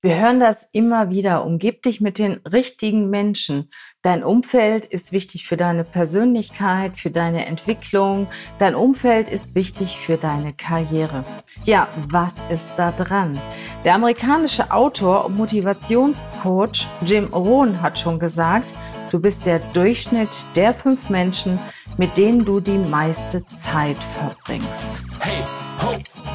Wir hören das immer wieder. Umgib dich mit den richtigen Menschen. Dein Umfeld ist wichtig für deine Persönlichkeit, für deine Entwicklung. Dein Umfeld ist wichtig für deine Karriere. Ja, was ist da dran? Der amerikanische Autor und Motivationscoach Jim Rohn hat schon gesagt, du bist der Durchschnitt der fünf Menschen, mit denen du die meiste Zeit verbringst. Hey!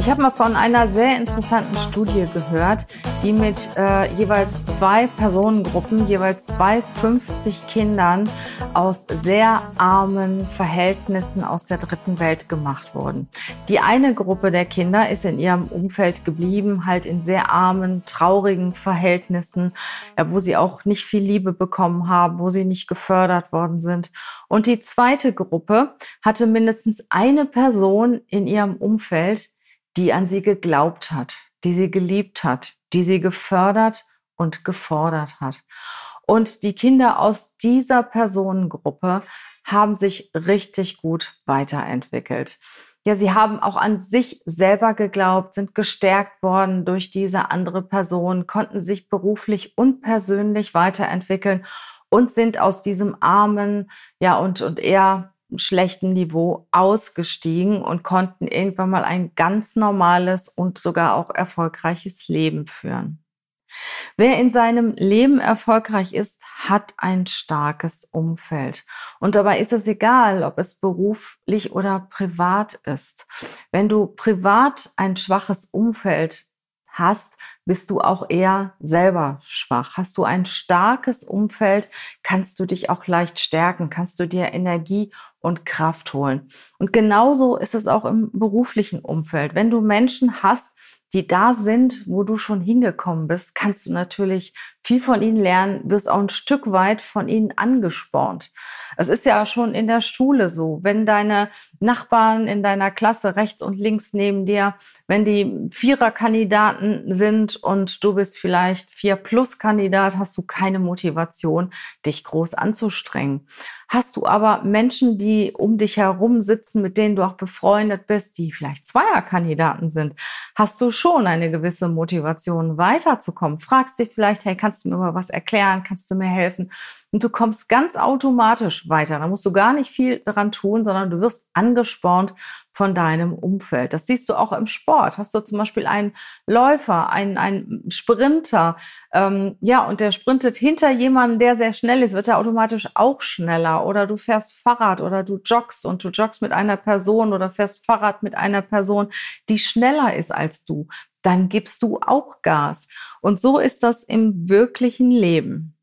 Ich habe mal von einer sehr interessanten Studie gehört, die mit äh, jeweils zwei Personengruppen, jeweils zwei 50 Kindern aus sehr armen Verhältnissen aus der dritten Welt gemacht wurden. Die eine Gruppe der Kinder ist in ihrem Umfeld geblieben, halt in sehr armen, traurigen Verhältnissen, ja, wo sie auch nicht viel Liebe bekommen haben, wo sie nicht gefördert worden sind. Und die zweite Gruppe hatte mindestens eine Person in ihrem Umfeld, die an sie geglaubt hat, die sie geliebt hat, die sie gefördert und gefordert hat. Und die Kinder aus dieser Personengruppe haben sich richtig gut weiterentwickelt. Ja, sie haben auch an sich selber geglaubt, sind gestärkt worden durch diese andere Person, konnten sich beruflich und persönlich weiterentwickeln und sind aus diesem armen, ja, und, und eher schlechten Niveau ausgestiegen und konnten irgendwann mal ein ganz normales und sogar auch erfolgreiches Leben führen. Wer in seinem Leben erfolgreich ist, hat ein starkes Umfeld. Und dabei ist es egal, ob es beruflich oder privat ist. Wenn du privat ein schwaches Umfeld hast, bist du auch eher selber schwach. Hast du ein starkes Umfeld, kannst du dich auch leicht stärken, kannst du dir Energie und Kraft holen. Und genauso ist es auch im beruflichen Umfeld. Wenn du Menschen hast, die da sind, wo du schon hingekommen bist, kannst du natürlich viel von ihnen lernen, wirst auch ein Stück weit von ihnen angespornt. Es ist ja schon in der Schule so, wenn deine Nachbarn in deiner Klasse rechts und links neben dir, wenn die Viererkandidaten sind und du bist vielleicht Vier-Plus-Kandidat, hast du keine Motivation, dich groß anzustrengen. Hast du aber Menschen, die um dich herum sitzen, mit denen du auch befreundet bist, die vielleicht Zweierkandidaten sind, hast du schon eine gewisse Motivation weiterzukommen. Fragst dich vielleicht, hey, kannst du mir mal was erklären? Kannst du mir helfen? Und du kommst ganz automatisch weiter. Da musst du gar nicht viel daran tun, sondern du wirst angespornt von deinem Umfeld. Das siehst du auch im Sport. Hast du zum Beispiel einen Läufer, einen, einen Sprinter, ähm, ja, und der sprintet hinter jemandem, der sehr schnell ist, wird er automatisch auch schneller. Oder du fährst Fahrrad oder du joggst und du joggst mit einer Person oder fährst Fahrrad mit einer Person, die schneller ist als du. Dann gibst du auch Gas. Und so ist das im wirklichen Leben.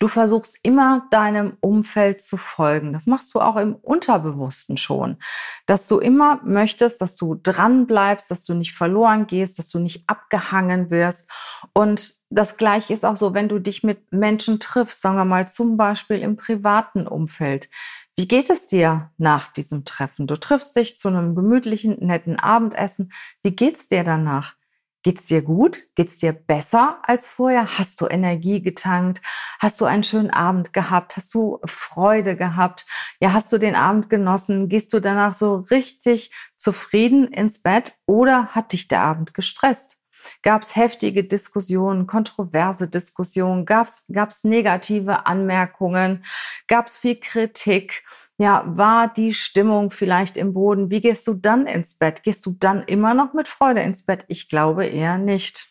Du versuchst immer deinem Umfeld zu folgen. Das machst du auch im Unterbewussten schon. Dass du immer möchtest, dass du dran bleibst, dass du nicht verloren gehst, dass du nicht abgehangen wirst. Und das Gleiche ist auch so, wenn du dich mit Menschen triffst, sagen wir mal zum Beispiel im privaten Umfeld. Wie geht es dir nach diesem Treffen? Du triffst dich zu einem gemütlichen, netten Abendessen. Wie geht's dir danach? Geht's dir gut? Geht's dir besser als vorher? Hast du Energie getankt? Hast du einen schönen Abend gehabt? Hast du Freude gehabt? Ja, hast du den Abend genossen? Gehst du danach so richtig zufrieden ins Bett oder hat dich der Abend gestresst? Gab es heftige Diskussionen, kontroverse Diskussionen? Gab es negative Anmerkungen? Gab es viel Kritik? Ja, war die Stimmung vielleicht im Boden? Wie gehst du dann ins Bett? Gehst du dann immer noch mit Freude ins Bett? Ich glaube eher nicht.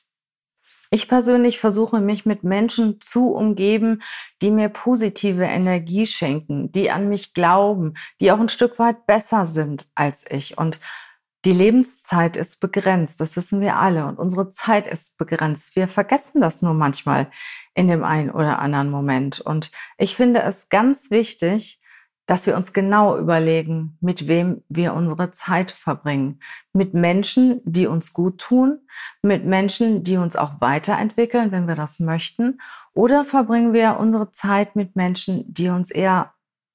Ich persönlich versuche mich mit Menschen zu umgeben, die mir positive Energie schenken, die an mich glauben, die auch ein Stück weit besser sind als ich. Und die Lebenszeit ist begrenzt, das wissen wir alle. Und unsere Zeit ist begrenzt. Wir vergessen das nur manchmal in dem einen oder anderen Moment. Und ich finde es ganz wichtig, dass wir uns genau überlegen, mit wem wir unsere Zeit verbringen. Mit Menschen, die uns gut tun, mit Menschen, die uns auch weiterentwickeln, wenn wir das möchten. Oder verbringen wir unsere Zeit mit Menschen, die uns eher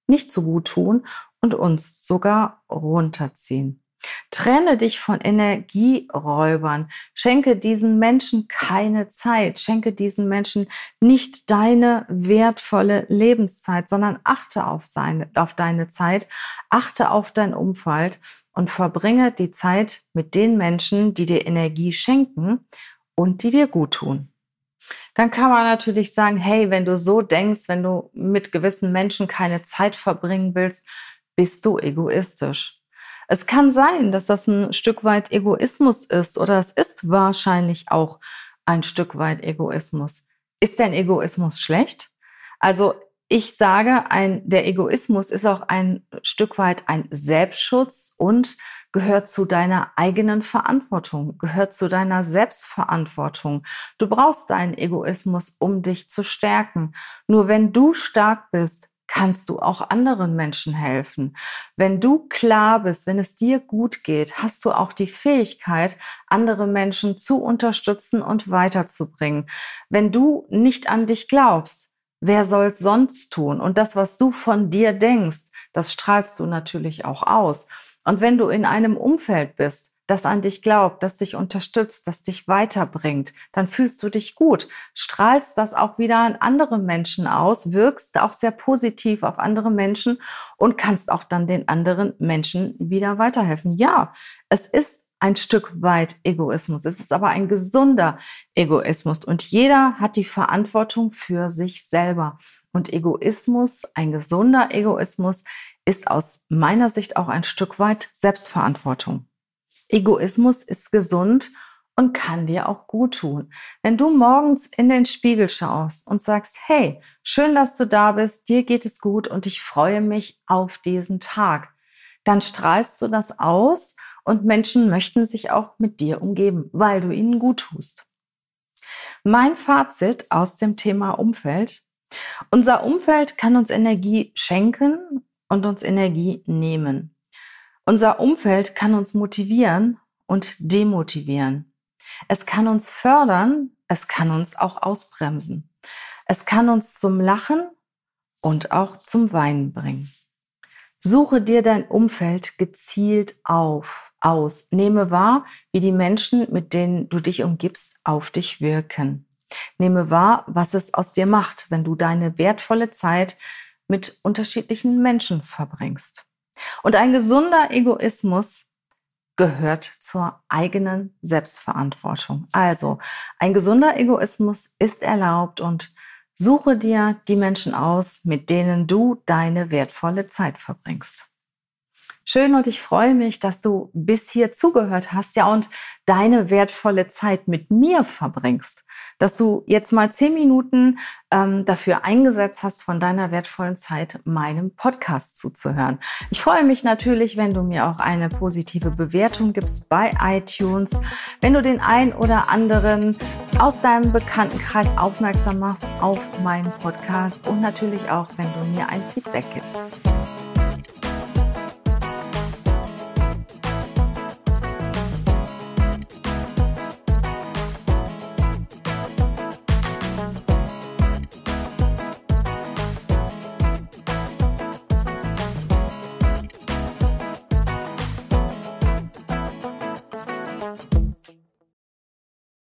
nicht so gut tun und uns sogar runterziehen. Trenne dich von Energieräubern. Schenke diesen Menschen keine Zeit. Schenke diesen Menschen nicht deine wertvolle Lebenszeit, sondern achte auf, seine, auf deine Zeit, achte auf dein Umfeld und verbringe die Zeit mit den Menschen, die dir Energie schenken und die dir gut tun. Dann kann man natürlich sagen, hey, wenn du so denkst, wenn du mit gewissen Menschen keine Zeit verbringen willst, bist du egoistisch. Es kann sein, dass das ein Stück weit Egoismus ist oder es ist wahrscheinlich auch ein Stück weit Egoismus. Ist denn Egoismus schlecht? Also ich sage, ein, der Egoismus ist auch ein Stück weit ein Selbstschutz und gehört zu deiner eigenen Verantwortung, gehört zu deiner Selbstverantwortung. Du brauchst deinen Egoismus, um dich zu stärken. Nur wenn du stark bist, kannst du auch anderen Menschen helfen. Wenn du klar bist, wenn es dir gut geht, hast du auch die Fähigkeit, andere Menschen zu unterstützen und weiterzubringen. Wenn du nicht an dich glaubst, wer soll's sonst tun? Und das, was du von dir denkst, das strahlst du natürlich auch aus. Und wenn du in einem Umfeld bist, das an dich glaubt, das dich unterstützt, das dich weiterbringt, dann fühlst du dich gut, strahlst das auch wieder an andere Menschen aus, wirkst auch sehr positiv auf andere Menschen und kannst auch dann den anderen Menschen wieder weiterhelfen. Ja, es ist ein Stück weit Egoismus. Es ist aber ein gesunder Egoismus und jeder hat die Verantwortung für sich selber. Und Egoismus, ein gesunder Egoismus, ist aus meiner Sicht auch ein Stück weit Selbstverantwortung. Egoismus ist gesund und kann dir auch gut tun. Wenn du morgens in den Spiegel schaust und sagst, hey, schön, dass du da bist, dir geht es gut und ich freue mich auf diesen Tag, dann strahlst du das aus und Menschen möchten sich auch mit dir umgeben, weil du ihnen gut tust. Mein Fazit aus dem Thema Umfeld. Unser Umfeld kann uns Energie schenken und uns Energie nehmen. Unser Umfeld kann uns motivieren und demotivieren. Es kann uns fördern, es kann uns auch ausbremsen. Es kann uns zum Lachen und auch zum Weinen bringen. Suche dir dein Umfeld gezielt auf, aus. Nehme wahr, wie die Menschen, mit denen du dich umgibst, auf dich wirken. Nehme wahr, was es aus dir macht, wenn du deine wertvolle Zeit mit unterschiedlichen Menschen verbringst. Und ein gesunder Egoismus gehört zur eigenen Selbstverantwortung. Also ein gesunder Egoismus ist erlaubt und suche dir die Menschen aus, mit denen du deine wertvolle Zeit verbringst. Schön und ich freue mich, dass du bis hier zugehört hast, ja, und deine wertvolle Zeit mit mir verbringst. Dass du jetzt mal zehn Minuten ähm, dafür eingesetzt hast, von deiner wertvollen Zeit meinem Podcast zuzuhören. Ich freue mich natürlich, wenn du mir auch eine positive Bewertung gibst bei iTunes, wenn du den ein oder anderen aus deinem Bekanntenkreis aufmerksam machst auf meinen Podcast und natürlich auch, wenn du mir ein Feedback gibst.